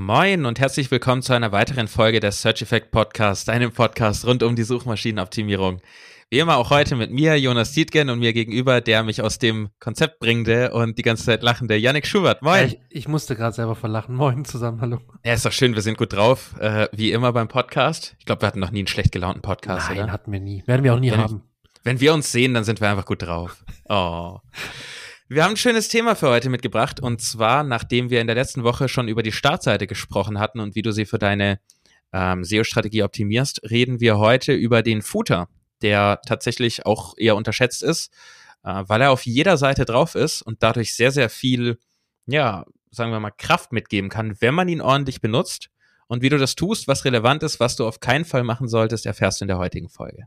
Moin und herzlich willkommen zu einer weiteren Folge des Search Effect Podcast, einem Podcast rund um die Suchmaschinenoptimierung. Wie immer auch heute mit mir, Jonas Dietgen, und mir gegenüber, der mich aus dem Konzept bringende und die ganze Zeit lachende Yannick Schubert. Moin. Ich, ich musste gerade selber verlachen. Moin zusammen, hallo. Ja, ist doch schön, wir sind gut drauf, äh, wie immer beim Podcast. Ich glaube, wir hatten noch nie einen schlecht gelaunten Podcast, Nein, oder? hatten wir nie. Werden wir auch nie Wenn- haben. Wenn wir uns sehen, dann sind wir einfach gut drauf. Oh. Wir haben ein schönes Thema für heute mitgebracht und zwar, nachdem wir in der letzten Woche schon über die Startseite gesprochen hatten und wie du sie für deine ähm, SEO-Strategie optimierst, reden wir heute über den Footer, der tatsächlich auch eher unterschätzt ist, äh, weil er auf jeder Seite drauf ist und dadurch sehr, sehr viel, ja, sagen wir mal, Kraft mitgeben kann, wenn man ihn ordentlich benutzt. Und wie du das tust, was relevant ist, was du auf keinen Fall machen solltest, erfährst du in der heutigen Folge.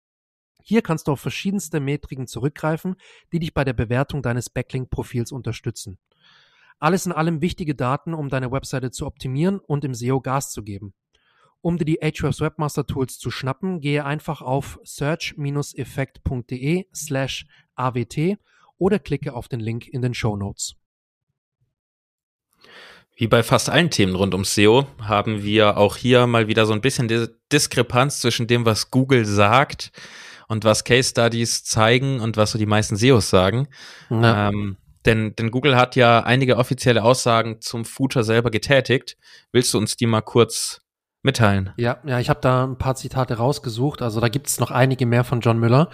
Hier kannst du auf verschiedenste Metriken zurückgreifen, die dich bei der Bewertung deines Backlink-Profils unterstützen. Alles in allem wichtige Daten, um deine Webseite zu optimieren und im SEO Gas zu geben. Um dir die Ahrefs Webmaster Tools zu schnappen, gehe einfach auf search-effekt.de slash awt oder klicke auf den Link in den Show Notes. Wie bei fast allen Themen rund ums SEO haben wir auch hier mal wieder so ein bisschen Diskrepanz zwischen dem, was Google sagt und was Case Studies zeigen und was so die meisten SEOs sagen. Ja. Ähm, denn, denn Google hat ja einige offizielle Aussagen zum Footer selber getätigt. Willst du uns die mal kurz mitteilen? Ja, ja, ich habe da ein paar Zitate rausgesucht. Also da gibt es noch einige mehr von John Müller.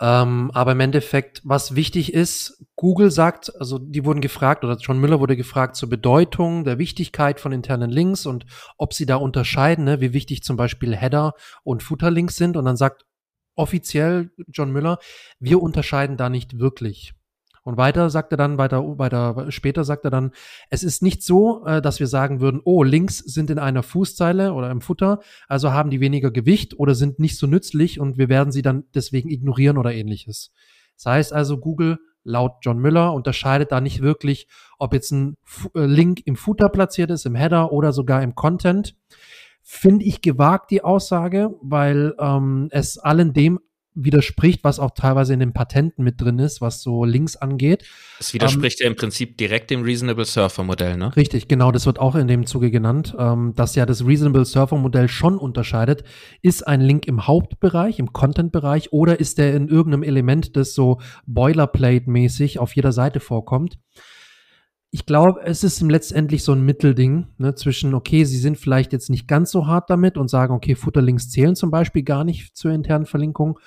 Ähm, aber im Endeffekt, was wichtig ist, Google sagt, also die wurden gefragt oder John Müller wurde gefragt zur Bedeutung, der Wichtigkeit von internen Links und ob sie da unterscheiden, ne, wie wichtig zum Beispiel Header und Footerlinks sind. Und dann sagt offiziell John Müller, wir unterscheiden da nicht wirklich. Und weiter sagt er dann, weiter, weiter, später sagt er dann, es ist nicht so, äh, dass wir sagen würden, oh, Links sind in einer Fußzeile oder im Futter, also haben die weniger Gewicht oder sind nicht so nützlich und wir werden sie dann deswegen ignorieren oder ähnliches. Das heißt also, Google laut John Müller unterscheidet da nicht wirklich, ob jetzt ein äh, Link im Footer platziert ist, im Header oder sogar im Content. Finde ich gewagt, die Aussage, weil ähm, es allen dem widerspricht, was auch teilweise in den Patenten mit drin ist, was so Links angeht. Es widerspricht ja im Prinzip direkt dem Reasonable Surfer Modell, ne? Richtig, genau, das wird auch in dem Zuge genannt, ähm, dass ja das Reasonable Surfer Modell schon unterscheidet. Ist ein Link im Hauptbereich, im Content-Bereich oder ist der in irgendeinem Element, das so Boilerplate-mäßig auf jeder Seite vorkommt? Ich glaube, es ist letztendlich so ein Mittelding ne, zwischen, okay, sie sind vielleicht jetzt nicht ganz so hart damit und sagen, okay, Futterlinks zählen zum Beispiel gar nicht zur internen Verlinkung.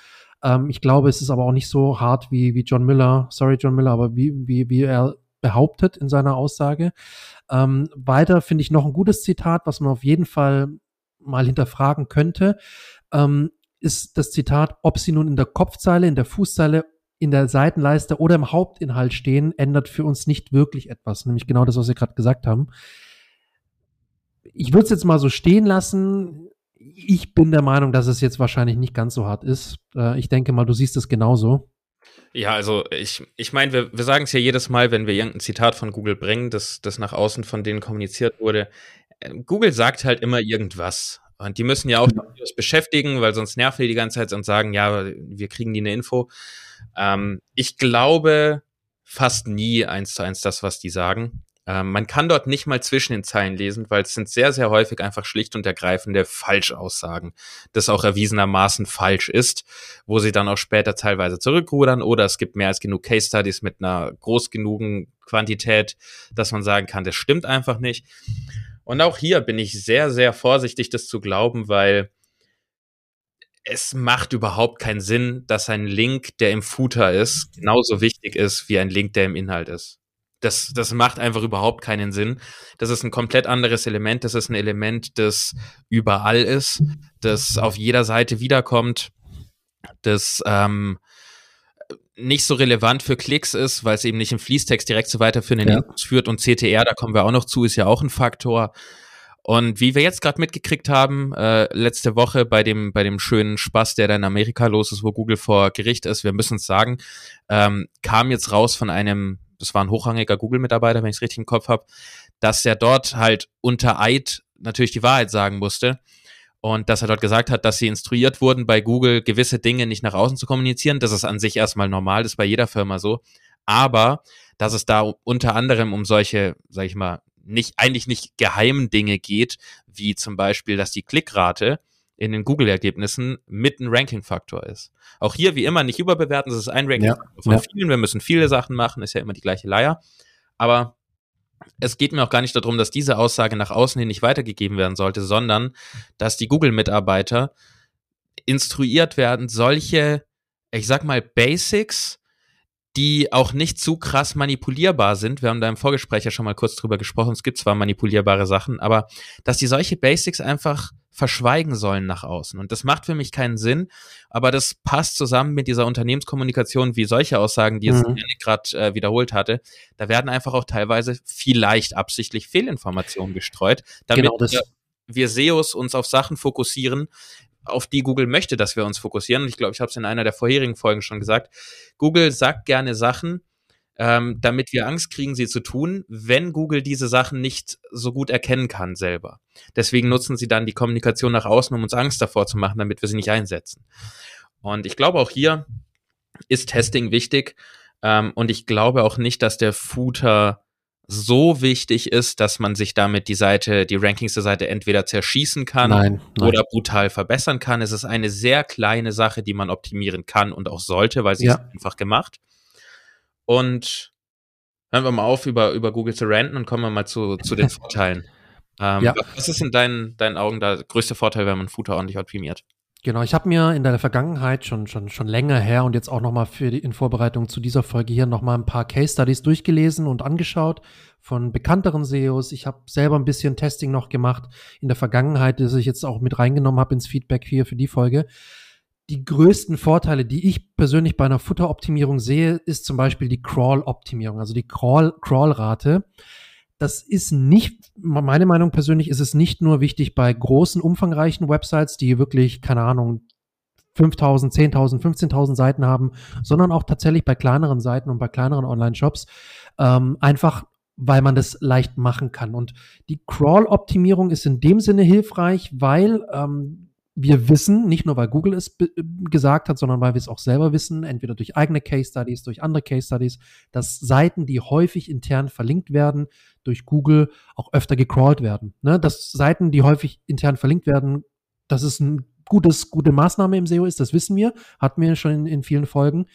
Ähm, ich glaube, es ist aber auch nicht so hart wie, wie John Miller, sorry John Miller, aber wie, wie, wie er behauptet in seiner Aussage. Ähm, weiter finde ich noch ein gutes Zitat, was man auf jeden Fall mal hinterfragen könnte, ähm, ist das Zitat, ob sie nun in der Kopfzeile, in der Fußzeile, in der Seitenleiste oder im Hauptinhalt stehen, ändert für uns nicht wirklich etwas. Nämlich genau das, was wir gerade gesagt haben. Ich würde es jetzt mal so stehen lassen. Ich bin der Meinung, dass es jetzt wahrscheinlich nicht ganz so hart ist. Äh, ich denke mal, du siehst es genauso. Ja, also ich, ich meine, wir, wir sagen es ja jedes Mal, wenn wir irgendein Zitat von Google bringen, das, das nach außen von denen kommuniziert wurde. Äh, Google sagt halt immer irgendwas. Und die müssen ja auch das beschäftigen, weil sonst nerven die die ganze Zeit und sagen, ja, wir kriegen die eine Info. Ähm, ich glaube fast nie eins zu eins das, was die sagen. Ähm, man kann dort nicht mal zwischen den Zeilen lesen, weil es sind sehr, sehr häufig einfach schlicht und ergreifende Falschaussagen, das auch erwiesenermaßen falsch ist, wo sie dann auch später teilweise zurückrudern oder es gibt mehr als genug Case Studies mit einer groß genugen Quantität, dass man sagen kann, das stimmt einfach nicht. Und auch hier bin ich sehr, sehr vorsichtig, das zu glauben, weil es macht überhaupt keinen Sinn, dass ein Link, der im Footer ist, genauso wichtig ist wie ein Link, der im Inhalt ist. Das, das macht einfach überhaupt keinen Sinn. Das ist ein komplett anderes Element. Das ist ein Element, das überall ist, das auf jeder Seite wiederkommt, das ähm, nicht so relevant für Klicks ist, weil es eben nicht im Fließtext direkt so weiterführenden Ja. Links führt und CTR, da kommen wir auch noch zu, ist ja auch ein Faktor. Und wie wir jetzt gerade mitgekriegt haben, äh, letzte Woche bei dem, bei dem schönen Spaß, der da in Amerika los ist, wo Google vor Gericht ist, wir müssen es sagen, ähm, kam jetzt raus von einem, das war ein hochrangiger Google-Mitarbeiter, wenn ich es richtig im Kopf habe, dass er dort halt unter Eid natürlich die Wahrheit sagen musste. Und dass er dort gesagt hat, dass sie instruiert wurden, bei Google gewisse Dinge nicht nach außen zu kommunizieren. Das ist an sich erstmal normal, das ist bei jeder Firma so. Aber dass es da unter anderem um solche, sag ich mal, nicht, eigentlich nicht geheimen Dinge geht, wie zum Beispiel, dass die Klickrate in den Google-Ergebnissen mit ein Ranking-Faktor ist. Auch hier, wie immer, nicht überbewerten, das ist ein Ranking-Faktor ja, von ja. vielen. Wir müssen viele Sachen machen, ist ja immer die gleiche Leier. Aber es geht mir auch gar nicht darum, dass diese Aussage nach außen hin nicht weitergegeben werden sollte, sondern dass die Google-Mitarbeiter instruiert werden, solche, ich sag mal, Basics die auch nicht zu krass manipulierbar sind. Wir haben da im Vorgespräch ja schon mal kurz drüber gesprochen. Es gibt zwar manipulierbare Sachen, aber dass die solche Basics einfach verschweigen sollen nach außen. Und das macht für mich keinen Sinn, aber das passt zusammen mit dieser Unternehmenskommunikation, wie solche Aussagen, die jetzt mhm. gerade äh, wiederholt hatte. Da werden einfach auch teilweise vielleicht absichtlich Fehlinformationen gestreut, damit genau wir, wir SEOs uns auf Sachen fokussieren, auf die Google möchte, dass wir uns fokussieren. Ich glaube, ich habe es in einer der vorherigen Folgen schon gesagt. Google sagt gerne Sachen, ähm, damit wir Angst kriegen, sie zu tun, wenn Google diese Sachen nicht so gut erkennen kann selber. Deswegen nutzen sie dann die Kommunikation nach außen, um uns Angst davor zu machen, damit wir sie nicht einsetzen. Und ich glaube, auch hier ist Testing wichtig. Ähm, und ich glaube auch nicht, dass der Footer so wichtig ist, dass man sich damit die Seite, die Rankings der Seite entweder zerschießen kann nein, nein. oder brutal verbessern kann. Es ist eine sehr kleine Sache, die man optimieren kann und auch sollte, weil sie ja. ist einfach gemacht. Und hören wir mal auf, über, über Google zu ranten und kommen wir mal zu, zu den Vorteilen. Ähm, ja. Was ist in deinen, deinen Augen der größte Vorteil, wenn man Footer ordentlich optimiert? Genau, ich habe mir in der Vergangenheit schon schon schon länger her und jetzt auch noch mal für die in Vorbereitung zu dieser Folge hier noch mal ein paar Case Studies durchgelesen und angeschaut von bekannteren SEOs. Ich habe selber ein bisschen Testing noch gemacht in der Vergangenheit, das ich jetzt auch mit reingenommen habe ins Feedback hier für die Folge. Die größten Vorteile, die ich persönlich bei einer Futteroptimierung sehe, ist zum Beispiel die Crawl-Optimierung, also die Crawl Crawl-Rate das ist nicht, meine Meinung persönlich ist es nicht nur wichtig bei großen, umfangreichen Websites, die wirklich, keine Ahnung, 5000, 10.000, 15.000 Seiten haben, sondern auch tatsächlich bei kleineren Seiten und bei kleineren Online-Shops. Ähm, einfach, weil man das leicht machen kann. Und die Crawl-Optimierung ist in dem Sinne hilfreich, weil ähm, wir wissen, nicht nur weil Google es gesagt hat, sondern weil wir es auch selber wissen, entweder durch eigene Case Studies, durch andere Case Studies, dass Seiten, die häufig intern verlinkt werden, durch Google auch öfter gecrawlt werden. Ne? Dass Seiten, die häufig intern verlinkt werden, dass es ein gutes, gute Maßnahme im SEO ist, das wissen wir, hatten wir schon in, in vielen Folgen.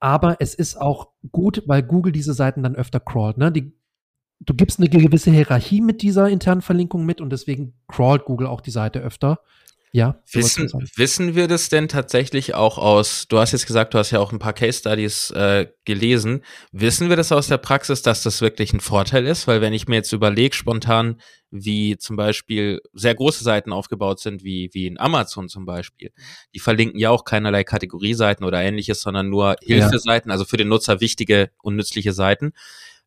Aber es ist auch gut, weil Google diese Seiten dann öfter crawlt. Ne? Die, du gibst eine gewisse Hierarchie mit dieser internen Verlinkung mit und deswegen crawlt Google auch die Seite öfter. Ja. Wissen, wissen wir das denn tatsächlich auch aus, du hast jetzt gesagt, du hast ja auch ein paar Case Studies äh, gelesen. Wissen wir das aus der Praxis, dass das wirklich ein Vorteil ist? Weil wenn ich mir jetzt überlege, spontan, wie zum Beispiel sehr große Seiten aufgebaut sind, wie, wie in Amazon zum Beispiel, die verlinken ja auch keinerlei Kategorieseiten oder ähnliches, sondern nur Hilfeseiten, ja. also für den Nutzer wichtige und nützliche Seiten.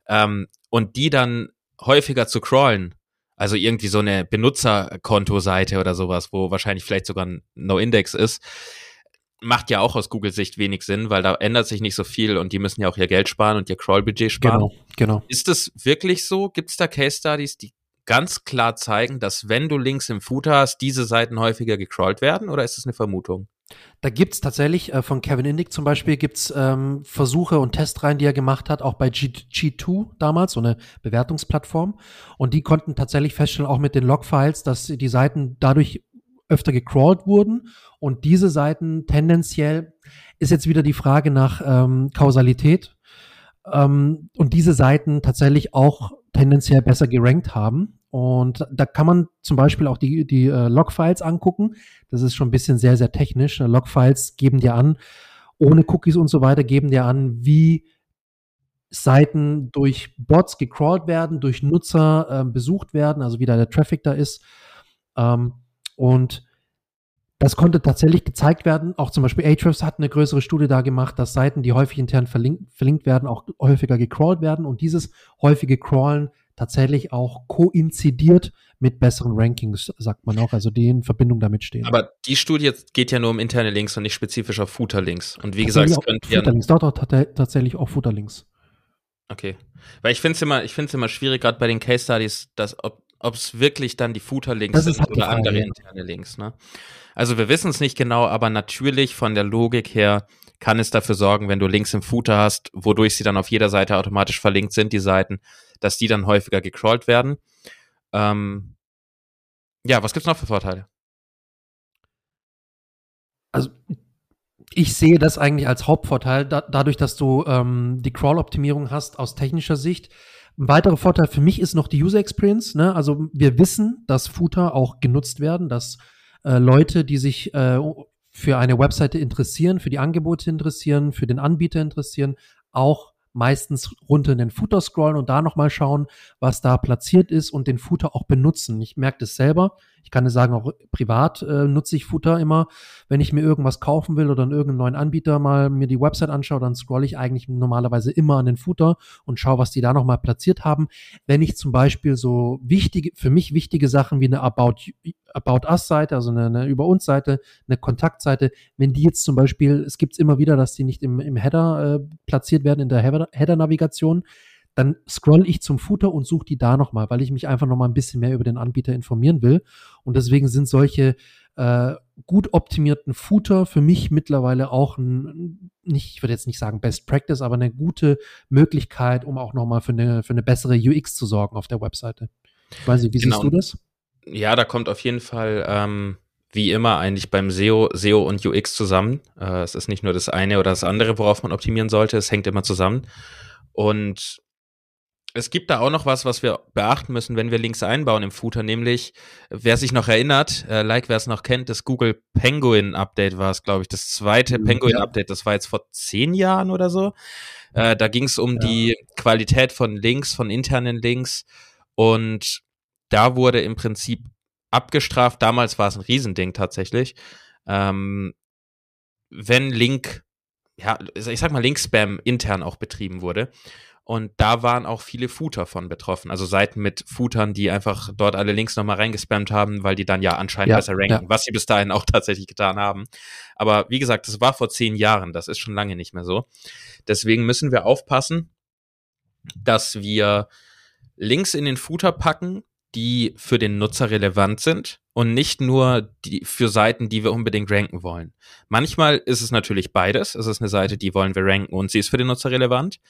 Ähm, und die dann häufiger zu crawlen, also irgendwie so eine Benutzerkontoseite oder sowas, wo wahrscheinlich vielleicht sogar ein No-Index ist, macht ja auch aus Google-Sicht wenig Sinn, weil da ändert sich nicht so viel und die müssen ja auch ihr Geld sparen und ihr Crawl-Budget sparen. Genau, genau. Ist das wirklich so? Gibt es da Case-Studies, die ganz klar zeigen, dass wenn du Links im Footer hast, diese Seiten häufiger gecrawlt werden oder ist das eine Vermutung? Da gibt's tatsächlich, äh, von Kevin Indig zum Beispiel, gibt's ähm, Versuche und Testreihen, die er gemacht hat, auch bei G G2 damals, so eine Bewertungsplattform. Und die konnten tatsächlich feststellen, auch mit den Logfiles, dass die Seiten dadurch öfter gecrawlt wurden und diese Seiten tendenziell ist jetzt wieder die Frage nach ähm, Kausalität ähm, und diese Seiten tatsächlich auch tendenziell besser gerankt haben. Und da kann man zum Beispiel auch die, die äh, Logfiles angucken. Das ist schon ein bisschen sehr, sehr technisch. Äh, Logfiles geben dir an, ohne Cookies und so weiter, geben dir an, wie Seiten durch Bots gecrawlt werden, durch Nutzer äh, besucht werden, also wie da der Traffic da ist. Ähm, und das konnte tatsächlich gezeigt werden. Auch zum Beispiel Ahrefs hat eine größere Studie da gemacht, dass Seiten, die häufig intern verlinkt, verlinkt werden, auch häufiger gecrawlt werden. Und dieses häufige Crawlen tatsächlich auch koinzidiert mit besseren Rankings, sagt man auch, also die in Verbindung damit stehen. Aber die Studie geht ja nur um interne Links und nicht spezifisch auf Footer-Links. Und wie gesagt, es könnte ja. Footer-Links, dort tatsächlich auch Footer-Links. Okay. Weil ich finde es immer, immer schwierig, gerade bei den Case Studies, dass ob es wirklich dann die Footer-Links sind halt oder andere interne Links. Ne? Also wir wissen es nicht genau, aber natürlich von der Logik her kann es dafür sorgen, wenn du Links im Footer hast, wodurch sie dann auf jeder Seite automatisch verlinkt sind, die Seiten, dass die dann häufiger gecrawlt werden. Ähm, ja, was gibt's noch für Vorteile? Also ich sehe das eigentlich als Hauptvorteil, da, dadurch, dass du ähm, die Crawl-Optimierung hast aus technischer Sicht. Ein weiterer Vorteil für mich ist noch die User Experience. Ne? Also wir wissen, dass Footer auch genutzt werden, dass äh, Leute, die sich äh, für eine Webseite interessieren, für die Angebote interessieren, für den Anbieter interessieren, auch meistens runter in den Footer scrollen und da nochmal schauen, was da platziert ist und den Footer auch benutzen. Ich merke das selber. Ich kann es sagen, auch privat äh, nutze ich Footer immer. Wenn ich mir irgendwas kaufen will oder in irgendeinen neuen Anbieter mal mir die Website anschaue, dann scrolle ich eigentlich normalerweise immer an den Footer und schaue, was die da nochmal platziert haben. Wenn ich zum Beispiel so wichtige, für mich wichtige Sachen wie eine About, About Us-Seite, also eine, eine Über uns-Seite, eine Kontaktseite, wenn die jetzt zum Beispiel, es gibt es immer wieder, dass die nicht im, im Header äh, platziert werden, in der Header-Navigation, dann scroll ich zum Footer und suche die da nochmal, weil ich mich einfach nochmal ein bisschen mehr über den Anbieter informieren will. Und deswegen sind solche äh, gut optimierten Footer für mich mittlerweile auch ein, nicht, ich würde jetzt nicht sagen Best Practice, aber eine gute Möglichkeit, um auch nochmal für eine, für eine bessere UX zu sorgen auf der Webseite. Ich weiß nicht, wie genau. siehst du das? Ja, da kommt auf jeden Fall, ähm, wie immer eigentlich beim SEO, SEO und UX zusammen. Äh, es ist nicht nur das eine oder das andere, worauf man optimieren sollte, es hängt immer zusammen. Und es gibt da auch noch was, was wir beachten müssen, wenn wir Links einbauen im Footer, nämlich, wer sich noch erinnert, äh, like wer es noch kennt, das Google Penguin Update war es, glaube ich, das zweite mhm, Penguin. Update, das war jetzt vor zehn Jahren oder so. Äh, da ging es um ja. die Qualität von Links, von internen Links und da wurde im Prinzip abgestraft, damals war es ein Riesending tatsächlich, ähm, wenn Link, ja, ich sag mal Link-Spam intern auch betrieben wurde. Und da waren auch viele Footer von betroffen. Also Seiten mit Footern, die einfach dort alle Links nochmal reingespammt haben, weil die dann ja anscheinend ja, besser ranken, ja. was sie bis dahin auch tatsächlich getan haben. Aber wie gesagt, das war vor zehn Jahren. Das ist schon lange nicht mehr so. Deswegen müssen wir aufpassen, dass wir Links in den Footer packen, die für den Nutzer relevant sind und nicht nur die für Seiten, die wir unbedingt ranken wollen. Manchmal ist es natürlich beides. Es ist eine Seite, die wollen wir ranken und sie ist für den Nutzer relevant.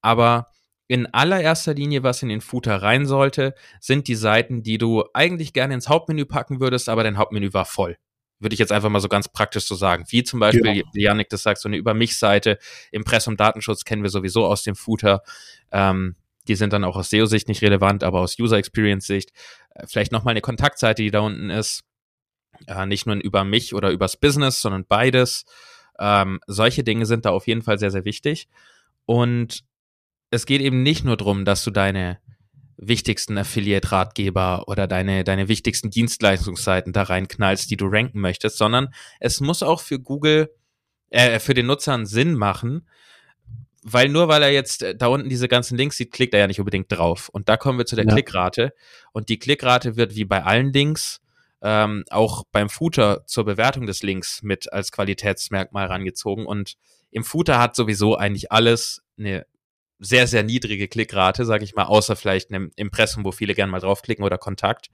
Aber in allererster Linie, was in den Footer rein sollte, sind die Seiten, die du eigentlich gerne ins Hauptmenü packen würdest, aber dein Hauptmenü war voll. Würde ich jetzt einfach mal so ganz praktisch so sagen. Wie zum Beispiel, ja. wie Janik das sagt, so eine Über mich-Seite, Impressum Datenschutz kennen wir sowieso aus dem Footer. Ähm, die sind dann auch aus SEO-Sicht nicht relevant, aber aus User-Experience-Sicht. Äh, vielleicht nochmal eine Kontaktseite, die da unten ist. Äh, nicht nur über mich oder übers Business, sondern beides. Ähm, solche Dinge sind da auf jeden Fall sehr, sehr wichtig. Und es geht eben nicht nur darum, dass du deine wichtigsten Affiliate-Ratgeber oder deine, deine wichtigsten Dienstleistungsseiten da reinknallst, die du ranken möchtest, sondern es muss auch für Google, äh, für den Nutzer einen Sinn machen, weil nur weil er jetzt äh, da unten diese ganzen Links sieht, klickt er ja nicht unbedingt drauf. Und da kommen wir zu der ja. Klickrate. Und die Klickrate wird wie bei allen Links ähm, auch beim Footer zur Bewertung des Links mit als Qualitätsmerkmal rangezogen. Und im Footer hat sowieso eigentlich alles eine sehr, sehr niedrige Klickrate, sage ich mal, außer vielleicht einem Impressum, wo viele gerne mal draufklicken oder Kontakt.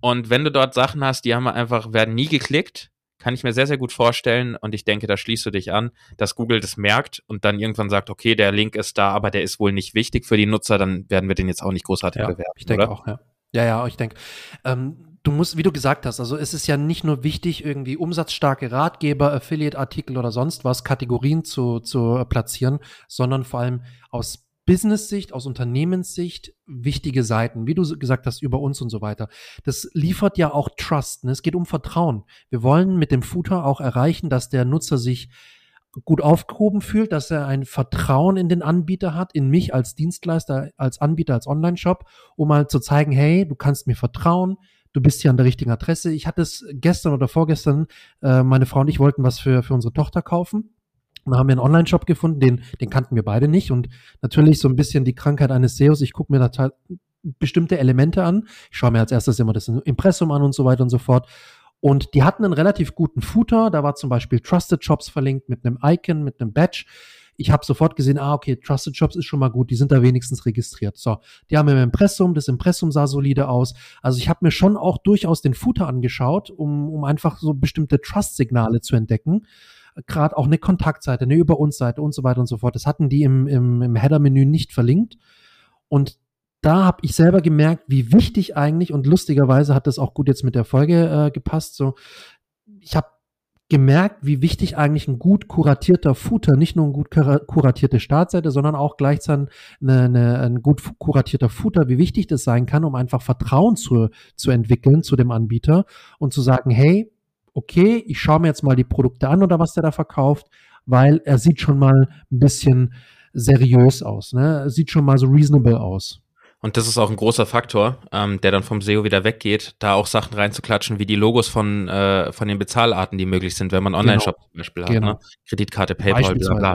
Und wenn du dort Sachen hast, die haben einfach, werden nie geklickt, kann ich mir sehr, sehr gut vorstellen und ich denke, da schließt du dich an, dass Google das merkt und dann irgendwann sagt, okay, der Link ist da, aber der ist wohl nicht wichtig für die Nutzer, dann werden wir den jetzt auch nicht großartig ja, bewerten. Ich denke auch, ja. Ja, ja, ich denke. Ähm, du musst, wie du gesagt hast, also es ist ja nicht nur wichtig, irgendwie umsatzstarke Ratgeber, Affiliate-Artikel oder sonst was, Kategorien zu, zu platzieren, sondern vor allem aus Business-Sicht, aus Unternehmenssicht wichtige Seiten, wie du gesagt hast, über uns und so weiter. Das liefert ja auch Trust. Ne? Es geht um Vertrauen. Wir wollen mit dem Footer auch erreichen, dass der Nutzer sich gut aufgehoben fühlt, dass er ein Vertrauen in den Anbieter hat, in mich als Dienstleister, als Anbieter, als Online-Shop, um mal zu zeigen, hey, du kannst mir vertrauen, du bist hier an der richtigen Adresse. Ich hatte es gestern oder vorgestern, äh, meine Frau und ich wollten was für, für unsere Tochter kaufen. Da haben wir einen Online-Shop gefunden, den, den kannten wir beide nicht. Und natürlich so ein bisschen die Krankheit eines SEOs. Ich gucke mir da bestimmte Elemente an. Ich schaue mir als erstes immer das Impressum an und so weiter und so fort. Und die hatten einen relativ guten Footer. Da war zum Beispiel Trusted Shops verlinkt mit einem Icon, mit einem Badge. Ich habe sofort gesehen, ah, okay, Trusted Shops ist schon mal gut, die sind da wenigstens registriert. So, die haben im Impressum, das Impressum sah solide aus. Also ich habe mir schon auch durchaus den Footer angeschaut, um, um einfach so bestimmte Trust-Signale zu entdecken. Gerade auch eine Kontaktseite, eine Über uns Seite und so weiter und so fort. Das hatten die im, im, im Header-Menü nicht verlinkt. Und da habe ich selber gemerkt, wie wichtig eigentlich und lustigerweise hat das auch gut jetzt mit der Folge äh, gepasst. So, ich habe gemerkt, wie wichtig eigentlich ein gut kuratierter Footer, nicht nur ein gut kuratierte Startseite, sondern auch gleichzeitig eine, eine, ein gut kuratierter Footer, wie wichtig das sein kann, um einfach Vertrauen zu, zu entwickeln zu dem Anbieter und zu sagen, hey, okay, ich schaue mir jetzt mal die Produkte an oder was der da verkauft, weil er sieht schon mal ein bisschen seriös aus, ne? sieht schon mal so reasonable aus. Und das ist auch ein großer Faktor, ähm, der dann vom SEO wieder weggeht, da auch Sachen reinzuklatschen, wie die Logos von, äh, von den Bezahlarten, die möglich sind, wenn man Online-Shop genau. zum Beispiel hat. Genau. Ne? Kreditkarte, PayPal, bla bla.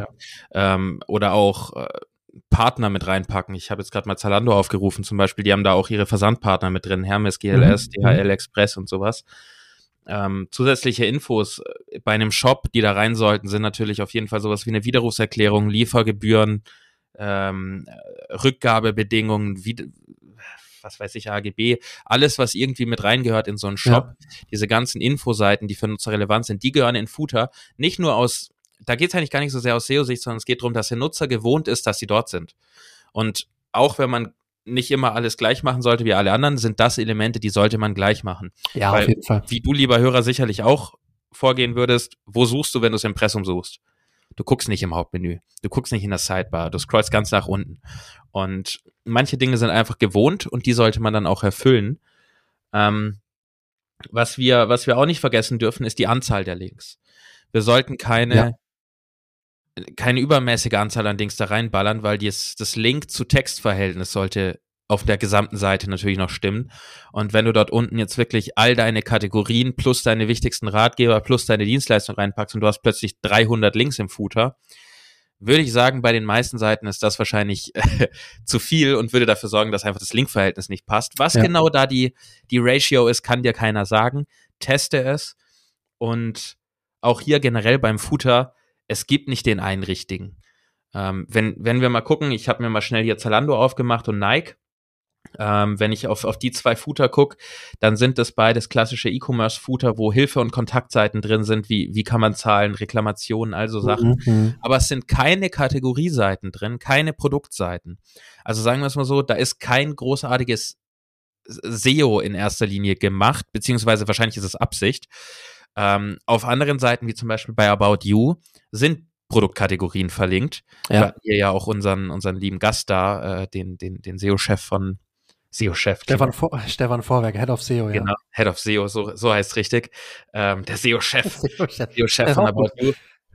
Ja. Ähm, oder auch äh, Partner mit reinpacken. Ich habe jetzt gerade mal Zalando aufgerufen zum Beispiel, die haben da auch ihre Versandpartner mit drin, Hermes, GLS, mhm. DHL Express und sowas. Ähm, zusätzliche Infos äh, bei einem Shop, die da rein sollten, sind natürlich auf jeden Fall sowas wie eine Widerrufserklärung, Liefergebühren, ähm, Rückgabebedingungen, wie, was weiß ich, AGB, alles, was irgendwie mit reingehört in so einen Shop, ja. diese ganzen Infoseiten, die für Nutzer relevant sind, die gehören in Footer, nicht nur aus, da geht es eigentlich gar nicht so sehr aus SEO-Sicht, sondern es geht darum, dass der Nutzer gewohnt ist, dass sie dort sind. Und auch wenn man nicht immer alles gleich machen sollte wie alle anderen, sind das Elemente, die sollte man gleich machen. Ja, Weil, auf jeden Fall. Wie du, lieber Hörer, sicherlich auch vorgehen würdest, wo suchst du, wenn du das Impressum suchst? Du guckst nicht im Hauptmenü. Du guckst nicht in das Sidebar. Du scrollst ganz nach unten. Und manche Dinge sind einfach gewohnt und die sollte man dann auch erfüllen. Ähm, was wir, was wir auch nicht vergessen dürfen, ist die Anzahl der Links. Wir sollten keine, ja. keine übermäßige Anzahl an Links da reinballern, weil dies, das Link-zu-Text-Verhältnis sollte auf der gesamten Seite natürlich noch stimmen. Und wenn du dort unten jetzt wirklich all deine Kategorien plus deine wichtigsten Ratgeber plus deine Dienstleistung reinpackst und du hast plötzlich 300 Links im Footer, würde ich sagen, bei den meisten Seiten ist das wahrscheinlich äh, zu viel und würde dafür sorgen, dass einfach das Linkverhältnis nicht passt. Was ja. genau da die, die Ratio ist, kann dir keiner sagen. Teste es. Und auch hier generell beim Footer, es gibt nicht den einen richtigen. Ähm, wenn, wenn wir mal gucken, ich habe mir mal schnell hier Zalando aufgemacht und Nike. Ähm, wenn ich auf, auf die zwei Footer gucke, dann sind das beides klassische E-Commerce-Footer, wo Hilfe- und Kontaktseiten drin sind, wie, wie kann man zahlen, Reklamationen, also Sachen. Mhm. Aber es sind keine Kategorieseiten drin, keine Produktseiten. Also sagen wir es mal so, da ist kein großartiges SEO in erster Linie gemacht, beziehungsweise wahrscheinlich ist es Absicht. Ähm, auf anderen Seiten, wie zum Beispiel bei About You, sind Produktkategorien verlinkt. Ja. Ihr ja auch unseren, unseren lieben Gast da, äh, den, den, den SEO-Chef von SEO-Chef. Stefan, Vor Stefan Vorwerk, Head of SEO, ja. Genau, Head of SEO, so, so heißt richtig. Ähm, der SEO-Chef. SEO-Chef SEO von About You.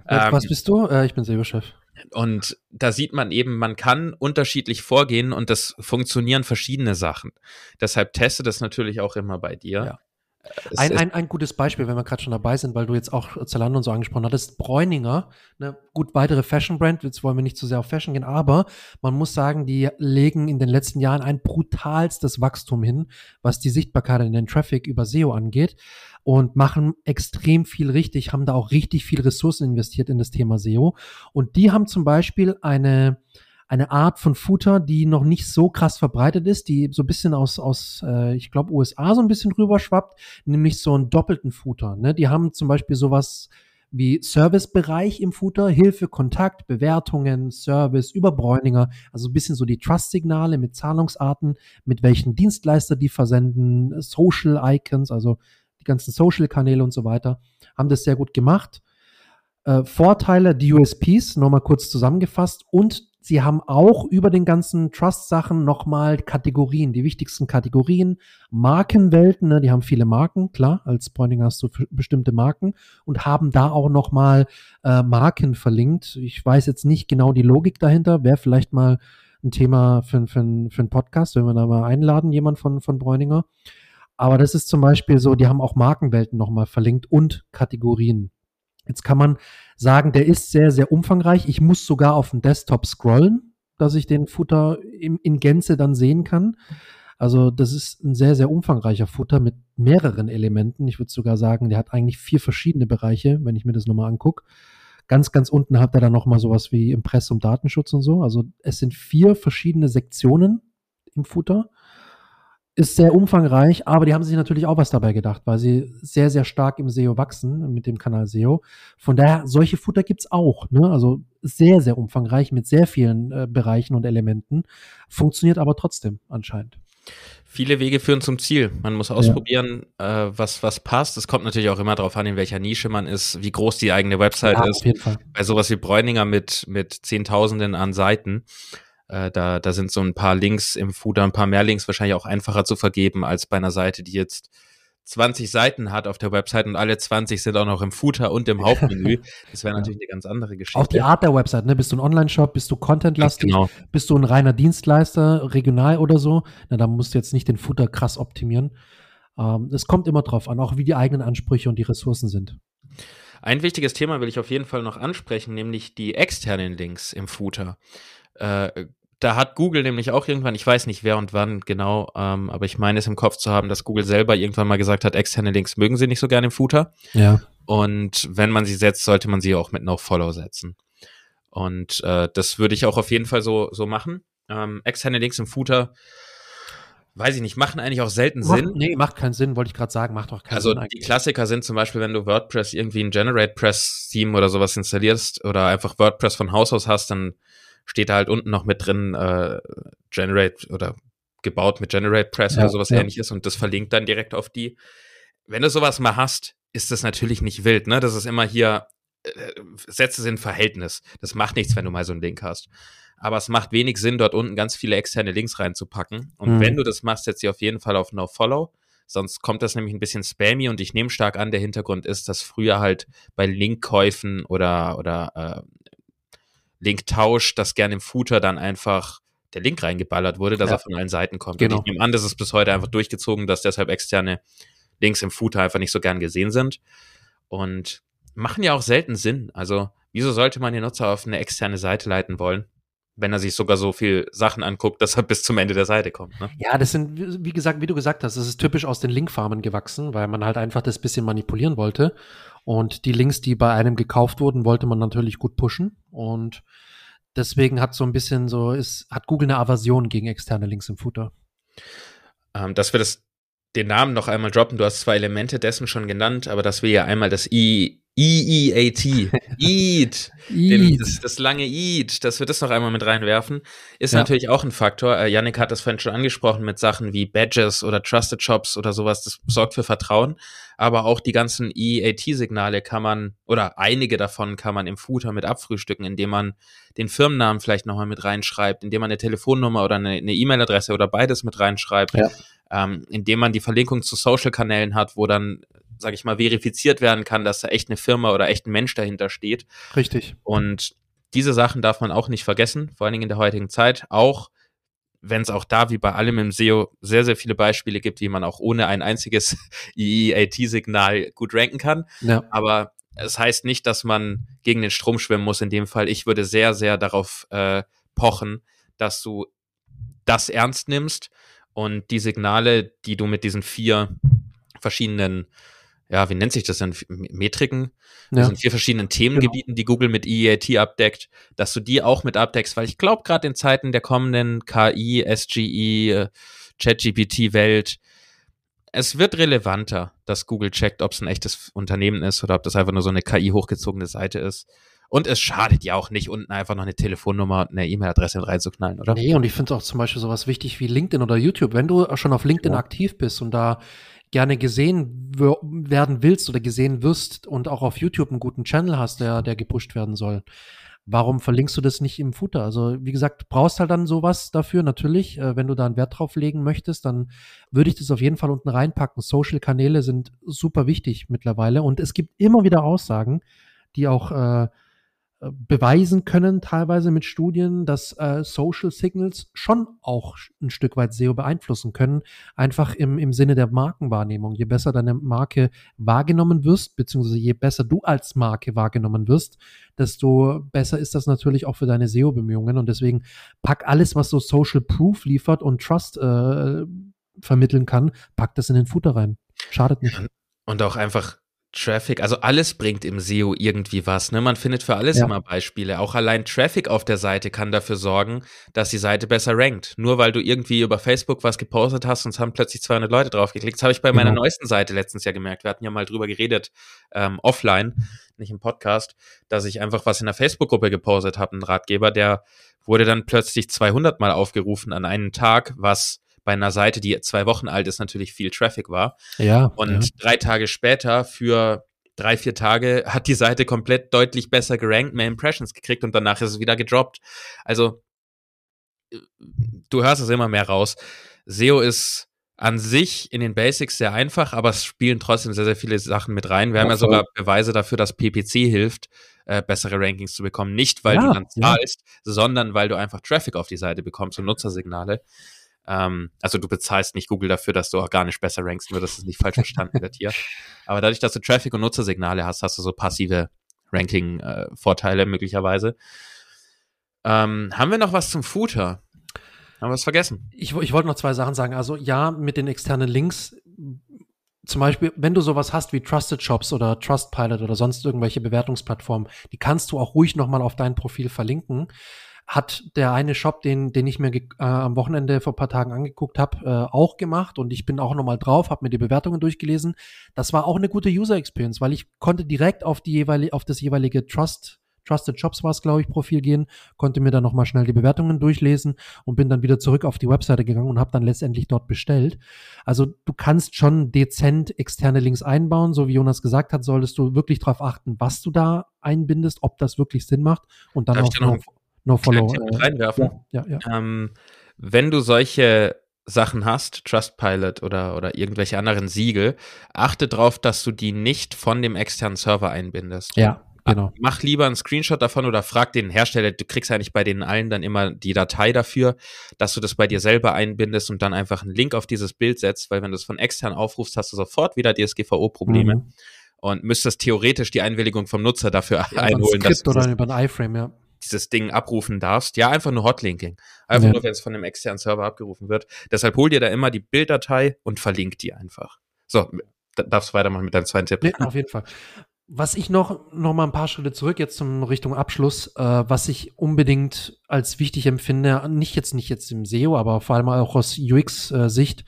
Ähm, was bist du? Äh, ich bin SEO-Chef. Und da sieht man eben, man kann unterschiedlich vorgehen und das funktionieren verschiedene Sachen. Deshalb teste das natürlich auch immer bei dir. Ja. Ein, ein, ein gutes Beispiel, wenn wir gerade schon dabei sind, weil du jetzt auch Zalando und so angesprochen hattest, Bräuninger, ne, gut, weitere Fashion-Brand, jetzt wollen wir nicht zu sehr auf Fashion gehen, aber man muss sagen, die legen in den letzten Jahren ein brutalstes Wachstum hin, was die Sichtbarkeit in den Traffic über SEO angeht und machen extrem viel richtig, haben da auch richtig viel Ressourcen investiert in das Thema SEO und die haben zum Beispiel eine eine Art von Footer, die noch nicht so krass verbreitet ist, die so ein bisschen aus, aus äh, ich glaube, USA so ein bisschen rüberschwappt, nämlich so einen doppelten Footer. Ne? Die haben zum Beispiel sowas wie Servicebereich im Footer, Hilfe, Kontakt, Bewertungen, Service über Bräuninger, also ein bisschen so die Trust-Signale mit Zahlungsarten, mit welchen Dienstleister die versenden, Social Icons, also die ganzen Social-Kanäle und so weiter, haben das sehr gut gemacht. Äh, Vorteile, die USPs, nochmal kurz zusammengefasst und Sie haben auch über den ganzen Trust-Sachen nochmal Kategorien, die wichtigsten Kategorien, Markenwelten, ne, die haben viele Marken, klar, als Bräuninger hast du bestimmte Marken und haben da auch nochmal äh, Marken verlinkt. Ich weiß jetzt nicht genau die Logik dahinter, wäre vielleicht mal ein Thema für, für, für einen Podcast, wenn wir da mal einladen, jemand von, von Bräuninger. Aber das ist zum Beispiel so, die haben auch Markenwelten nochmal verlinkt und Kategorien. Jetzt kann man sagen, der ist sehr, sehr umfangreich. Ich muss sogar auf dem Desktop scrollen, dass ich den Footer in, in Gänze dann sehen kann. Also das ist ein sehr, sehr umfangreicher Footer mit mehreren Elementen. Ich würde sogar sagen, der hat eigentlich vier verschiedene Bereiche, wenn ich mir das nochmal angucke. Ganz, ganz unten hat er dann nochmal sowas wie Impressum Datenschutz und so. Also es sind vier verschiedene Sektionen im Footer ist sehr umfangreich, aber die haben sich natürlich auch was dabei gedacht, weil sie sehr, sehr stark im SEO wachsen mit dem Kanal SEO. Von daher, solche Futter gibt's auch. Ne? Also sehr, sehr umfangreich mit sehr vielen äh, Bereichen und Elementen. Funktioniert aber trotzdem anscheinend. Viele Wege führen zum Ziel. Man muss ausprobieren, ja. äh, was, was passt. Es kommt natürlich auch immer darauf an, in welcher Nische man ist, wie groß die eigene Website ja, ist. Auf jeden Fall. Bei sowas wie Bräuninger mit, mit Zehntausenden an Seiten äh, da, da sind so ein paar Links im Footer, ein paar mehr Links wahrscheinlich auch einfacher zu vergeben als bei einer Seite, die jetzt 20 Seiten hat auf der Website und alle 20 sind auch noch im Footer und im Hauptmenü. Das wäre natürlich eine ganz andere Geschichte. Auch die Art der Website, ne? Bist du ein Online-Shop, bist du Content-lastig, genau. bist du ein reiner Dienstleister, regional oder so? Na, da musst du jetzt nicht den Footer krass optimieren. Ähm, es kommt immer drauf an, auch wie die eigenen Ansprüche und die Ressourcen sind. Ein wichtiges Thema will ich auf jeden Fall noch ansprechen, nämlich die externen Links im Footer. Äh, da hat Google nämlich auch irgendwann, ich weiß nicht wer und wann genau, ähm, aber ich meine es im Kopf zu haben, dass Google selber irgendwann mal gesagt hat, externe Links mögen sie nicht so gerne im Footer. Ja. Und wenn man sie setzt, sollte man sie auch mit No-Follow setzen. Und äh, das würde ich auch auf jeden Fall so, so machen. Ähm, externe Links im Footer, weiß ich nicht, machen eigentlich auch selten macht, Sinn. Nee, macht keinen Sinn, wollte ich gerade sagen, macht auch keinen also Sinn. Also die Klassiker sind zum Beispiel, wenn du WordPress irgendwie ein Generate Press Theme oder sowas installierst oder einfach WordPress von Haus aus hast, dann steht da halt unten noch mit drin, äh, Generate oder gebaut mit Generate Press ja, oder sowas ja. ähnliches und das verlinkt dann direkt auf die. Wenn du sowas mal hast, ist das natürlich nicht wild, ne? Das ist immer hier, äh, setze es in Verhältnis. Das macht nichts, wenn du mal so einen Link hast. Aber es macht wenig Sinn, dort unten ganz viele externe Links reinzupacken. Und mhm. wenn du das machst, setz sie auf jeden Fall auf No Follow. Sonst kommt das nämlich ein bisschen spammy und ich nehme stark an, der Hintergrund ist, dass früher halt bei Linkkäufen oder, oder äh, Linktausch, dass gerne im Footer dann einfach der Link reingeballert wurde, dass ja. er von allen Seiten kommt. Genau. Und ich nehme an, das ist bis heute einfach durchgezogen, dass deshalb externe Links im Footer einfach nicht so gern gesehen sind. Und machen ja auch selten Sinn. Also, wieso sollte man den Nutzer auf eine externe Seite leiten wollen? wenn er sich sogar so viel Sachen anguckt, dass er bis zum Ende der Seite kommt. Ne? Ja, das sind, wie gesagt, wie du gesagt hast, das ist typisch aus den Linkfarmen gewachsen, weil man halt einfach das bisschen manipulieren wollte. Und die Links, die bei einem gekauft wurden, wollte man natürlich gut pushen. Und deswegen hat so ein bisschen so, ist, hat Google eine Aversion gegen externe Links im Footer. Ähm, dass wir das, den Namen noch einmal droppen, du hast zwei Elemente dessen schon genannt, aber dass wir ja einmal das I EEAT, EAT, den, das, das, lange EAT, dass wir das noch einmal mit reinwerfen, ist ja. natürlich auch ein Faktor. Äh, Yannick hat das vorhin schon angesprochen mit Sachen wie Badges oder Trusted Shops oder sowas, das sorgt für Vertrauen. Aber auch die ganzen EAT-Signale kann man, oder einige davon kann man im Footer mit abfrühstücken, indem man den Firmennamen vielleicht nochmal mit reinschreibt, indem man eine Telefonnummer oder eine E-Mail-Adresse oder beides mit reinschreibt. Ja. Ähm, indem man die Verlinkung zu Social-Kanälen hat, wo dann sage ich mal, verifiziert werden kann, dass da echt eine Firma oder echt ein Mensch dahinter steht. Richtig. Und diese Sachen darf man auch nicht vergessen, vor allen Dingen in der heutigen Zeit. Auch wenn es auch da wie bei allem im SEO sehr, sehr viele Beispiele gibt, wie man auch ohne ein einziges EEAT-Signal gut ranken kann. Ja. Aber es heißt nicht, dass man gegen den Strom schwimmen muss in dem Fall. Ich würde sehr, sehr darauf äh, pochen, dass du das ernst nimmst und die Signale, die du mit diesen vier verschiedenen ja, wie nennt sich das denn? Metriken? Ja. Das sind vier verschiedenen Themengebieten, genau. die Google mit EAT abdeckt, dass du die auch mit abdeckst, weil ich glaube, gerade in Zeiten der kommenden KI, SGE, äh, ChatGPT-Welt, es wird relevanter, dass Google checkt, ob es ein echtes Unternehmen ist oder ob das einfach nur so eine KI hochgezogene Seite ist. Und es schadet ja auch nicht, unten einfach noch eine Telefonnummer und eine E-Mail-Adresse reinzuknallen, oder? Nee, und ich finde auch zum Beispiel sowas wichtig wie LinkedIn oder YouTube. Wenn du schon auf LinkedIn ja. aktiv bist und da gerne gesehen werden willst oder gesehen wirst und auch auf YouTube einen guten Channel hast, der, der gepusht werden soll, warum verlinkst du das nicht im Footer? Also, wie gesagt, brauchst halt dann sowas dafür, natürlich. Äh, wenn du da einen Wert drauf legen möchtest, dann würde ich das auf jeden Fall unten reinpacken. Social-Kanäle sind super wichtig mittlerweile und es gibt immer wieder Aussagen, die auch äh, beweisen können, teilweise mit Studien, dass äh, Social Signals schon auch ein Stück weit SEO beeinflussen können, einfach im, im Sinne der Markenwahrnehmung. Je besser deine Marke wahrgenommen wirst, beziehungsweise je besser du als Marke wahrgenommen wirst, desto besser ist das natürlich auch für deine SEO-Bemühungen. Und deswegen pack alles, was so Social Proof liefert und Trust äh, vermitteln kann, pack das in den Footer rein. Schadet nicht. Und auch einfach Traffic, also alles bringt im SEO irgendwie was. Ne? Man findet für alles ja. immer Beispiele. Auch allein Traffic auf der Seite kann dafür sorgen, dass die Seite besser rankt. Nur weil du irgendwie über Facebook was gepostet hast und es haben plötzlich 200 Leute drauf geklickt. Das habe ich bei genau. meiner neuesten Seite letztens ja gemerkt. Wir hatten ja mal drüber geredet, ähm, offline, nicht im Podcast, dass ich einfach was in der Facebook-Gruppe gepostet habe. Ein Ratgeber, der wurde dann plötzlich 200 Mal aufgerufen an einen Tag, was bei einer Seite, die zwei Wochen alt ist, natürlich viel Traffic war. Ja. Und ja. drei Tage später für drei, vier Tage hat die Seite komplett deutlich besser gerankt, mehr Impressions gekriegt und danach ist es wieder gedroppt. Also, du hörst es immer mehr raus. SEO ist an sich in den Basics sehr einfach, aber es spielen trotzdem sehr, sehr viele Sachen mit rein. Wir ja, haben ja sogar Beweise dafür, dass PPC hilft, äh, bessere Rankings zu bekommen. Nicht, weil ja, du dann zahlst, ja. sondern weil du einfach Traffic auf die Seite bekommst und Nutzersignale. Ähm, also du bezahlst nicht Google dafür, dass du organisch besser rankst, nur dass es nicht falsch verstanden wird hier. Aber dadurch, dass du Traffic und Nutzersignale hast, hast du so passive Ranking-Vorteile äh, möglicherweise. Ähm, haben wir noch was zum Footer? Haben wir es vergessen? Ich, ich wollte noch zwei Sachen sagen. Also ja, mit den externen Links zum Beispiel, wenn du sowas hast wie Trusted Shops oder Trustpilot oder sonst irgendwelche Bewertungsplattformen, die kannst du auch ruhig nochmal auf dein Profil verlinken hat der eine Shop, den, den ich mir äh, am Wochenende vor paar Tagen angeguckt habe, äh, auch gemacht und ich bin auch nochmal drauf, habe mir die Bewertungen durchgelesen. Das war auch eine gute User Experience, weil ich konnte direkt auf die jeweilige, auf das jeweilige Trust Trusted Shops war es, glaube ich, Profil gehen, konnte mir dann nochmal schnell die Bewertungen durchlesen und bin dann wieder zurück auf die Webseite gegangen und habe dann letztendlich dort bestellt. Also du kannst schon dezent externe Links einbauen, so wie Jonas gesagt hat, solltest du wirklich darauf achten, was du da einbindest, ob das wirklich Sinn macht und dann Darf auch noch No Follow. Äh, reinwerfen. Ja, ja, ja. Ähm, wenn du solche Sachen hast, Trustpilot oder, oder irgendwelche anderen Siegel, achte darauf, dass du die nicht von dem externen Server einbindest. Ja, genau. Mach lieber einen Screenshot davon oder frag den Hersteller, du kriegst eigentlich bei denen allen dann immer die Datei dafür, dass du das bei dir selber einbindest und dann einfach einen Link auf dieses Bild setzt, weil wenn du es von extern aufrufst, hast du sofort wieder DSGVO-Probleme. Mhm. Und müsstest theoretisch die Einwilligung vom Nutzer dafür ja, einholen. Ein Skript oder über ein iFrame, ja dieses Ding abrufen darfst. Ja, einfach nur Hotlinking. Einfach ja. nur, wenn es von einem externen Server abgerufen wird. Deshalb hol dir da immer die Bilddatei und verlink die einfach. So, darfst du weitermachen mit deinem zweiten Tipp. Nee, auf jeden Fall. Was ich noch, noch mal ein paar Schritte zurück jetzt zum Richtung Abschluss, äh, was ich unbedingt als wichtig empfinde, nicht jetzt, nicht jetzt im SEO, aber vor allem auch aus UX-Sicht,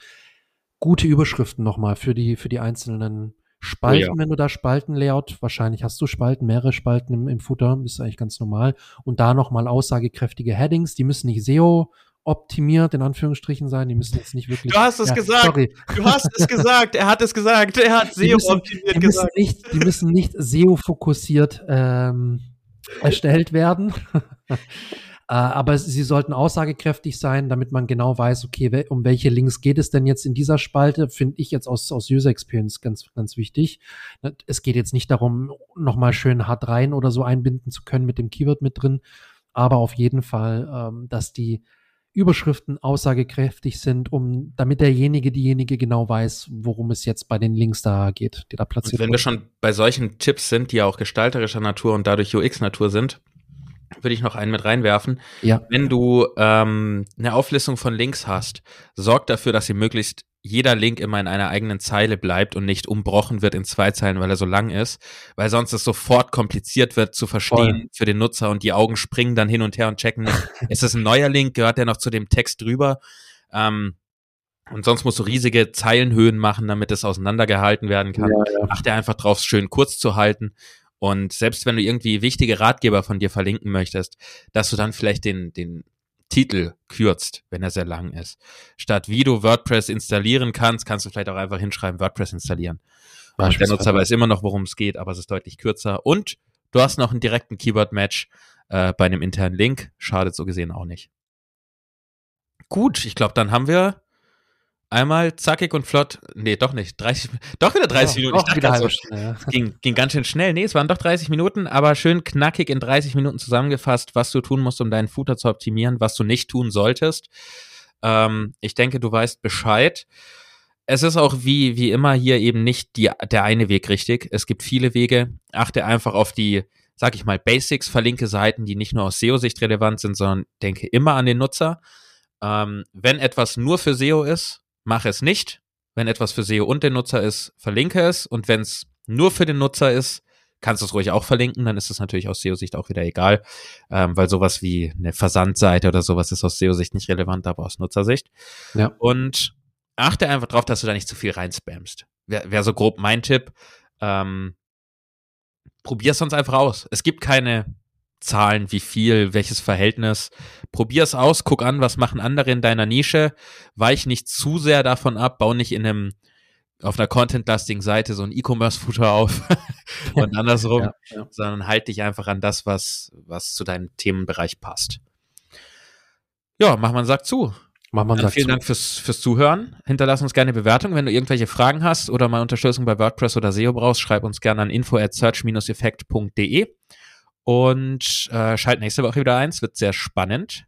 gute Überschriften nochmal für die, für die einzelnen Spalten, oh ja. wenn du da Spaltenlayout, wahrscheinlich hast du Spalten, mehrere Spalten im, im Footer, ist eigentlich ganz normal. Und da nochmal aussagekräftige Headings, die müssen nicht SEO optimiert in Anführungsstrichen sein. Die müssen jetzt nicht wirklich. Du hast es ja, gesagt. Sorry. Du hast es gesagt. Er hat es gesagt. Er hat SEO müssen, optimiert gesagt. Müssen nicht, die müssen nicht SEO fokussiert ähm, erstellt werden. Äh, aber sie sollten aussagekräftig sein, damit man genau weiß, okay, um welche Links geht es denn jetzt in dieser Spalte, finde ich jetzt aus, aus User Experience ganz, ganz wichtig. Ne, es geht jetzt nicht darum, nochmal schön H3 oder so einbinden zu können mit dem Keyword mit drin, aber auf jeden Fall, ähm, dass die Überschriften aussagekräftig sind, um damit derjenige, diejenige genau weiß, worum es jetzt bei den Links da geht, die da platziert und Wenn wir schon bei solchen Tipps sind, die ja auch gestalterischer Natur und dadurch UX-Natur sind, würde ich noch einen mit reinwerfen. Ja. Wenn du ähm, eine Auflistung von Links hast, sorg dafür, dass sie möglichst jeder Link immer in einer eigenen Zeile bleibt und nicht umbrochen wird in zwei Zeilen, weil er so lang ist, weil sonst es sofort kompliziert wird zu verstehen Voll. für den Nutzer und die Augen springen dann hin und her und checken ist es ein neuer Link, gehört der noch zu dem Text drüber? Ähm, und sonst musst du riesige Zeilenhöhen machen, damit es auseinandergehalten werden kann. Ja, ja. Achte einfach drauf, schön kurz zu halten und selbst wenn du irgendwie wichtige Ratgeber von dir verlinken möchtest, dass du dann vielleicht den, den Titel kürzt, wenn er sehr lang ist. Statt wie du WordPress installieren kannst, kannst du vielleicht auch einfach hinschreiben, WordPress installieren. Und der Nutzer weiß immer noch, worum es geht, aber es ist deutlich kürzer. Und du hast noch einen direkten Keyword-Match äh, bei einem internen Link. Schadet so gesehen auch nicht. Gut, ich glaube, dann haben wir Einmal zackig und flott. Nee, doch nicht. 30, doch wieder 30 ja, Minuten. Ich wieder halbe Stunde, ja. ging, ging ganz schön schnell. Nee, es waren doch 30 Minuten, aber schön knackig in 30 Minuten zusammengefasst, was du tun musst, um deinen Footer zu optimieren, was du nicht tun solltest. Ähm, ich denke, du weißt Bescheid. Es ist auch wie, wie immer hier eben nicht die, der eine Weg richtig. Es gibt viele Wege. Achte einfach auf die, sag ich mal, Basics, verlinke Seiten, die nicht nur aus SEO-Sicht relevant sind, sondern denke immer an den Nutzer. Ähm, wenn etwas nur für SEO ist, mache es nicht. Wenn etwas für SEO und den Nutzer ist, verlinke es. Und wenn es nur für den Nutzer ist, kannst du es ruhig auch verlinken, dann ist es natürlich aus SEO-Sicht auch wieder egal, ähm, weil sowas wie eine Versandseite oder sowas ist aus SEO-Sicht nicht relevant, aber aus Nutzersicht. Ja. Und achte einfach drauf, dass du da nicht zu viel reinspammst. Wäre wär so grob mein Tipp. Ähm, Probier es sonst einfach aus. Es gibt keine Zahlen, wie viel, welches Verhältnis. Probier es aus, guck an, was machen andere in deiner Nische. Weich nicht zu sehr davon ab, bau nicht in einem auf einer content-lastigen Seite so ein E-Commerce-Footer auf und andersrum, ja, ja. sondern halt dich einfach an das, was, was zu deinem Themenbereich passt. Ja, mach mal einen Sack zu. Mach mal einen Sack vielen zu. Dank fürs, fürs Zuhören. Hinterlass uns gerne Bewertung. Wenn du irgendwelche Fragen hast oder mal Unterstützung bei WordPress oder SEO brauchst, schreib uns gerne an info at search-effekt.de. Und äh, schalt nächste Woche wieder eins, wird sehr spannend.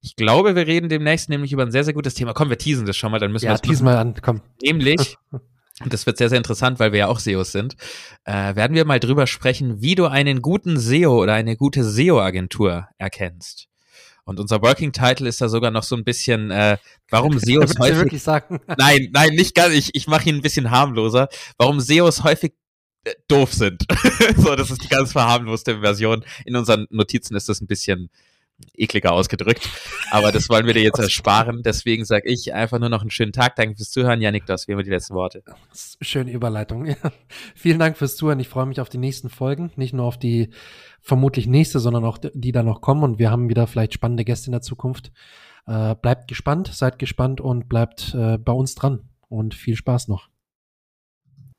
Ich glaube, wir reden demnächst nämlich über ein sehr, sehr gutes Thema. Komm, wir teasen das schon mal, dann müssen ja, wir teasen mal an, komm. Nämlich, und das wird sehr, sehr interessant, weil wir ja auch SEOs sind, äh, werden wir mal drüber sprechen, wie du einen guten SEO oder eine gute SEO-Agentur erkennst. Und unser Working Title ist da sogar noch so ein bisschen, äh, warum SEOs häufig. wirklich sagen? Nein, nein, nicht ganz. Ich, ich mache ihn ein bisschen harmloser. Warum SEOs häufig doof sind. so, das ist die ganz verharmloste Version. In unseren Notizen ist das ein bisschen ekliger ausgedrückt. Aber das wollen wir dir jetzt ersparen. Deswegen sage ich einfach nur noch einen schönen Tag. Danke fürs Zuhören. Janik, das wären die letzten Worte. Schöne Überleitung. Ja. Vielen Dank fürs Zuhören. Ich freue mich auf die nächsten Folgen. Nicht nur auf die vermutlich nächste, sondern auch die da noch kommen. Und wir haben wieder vielleicht spannende Gäste in der Zukunft. Äh, bleibt gespannt, seid gespannt und bleibt äh, bei uns dran. Und viel Spaß noch.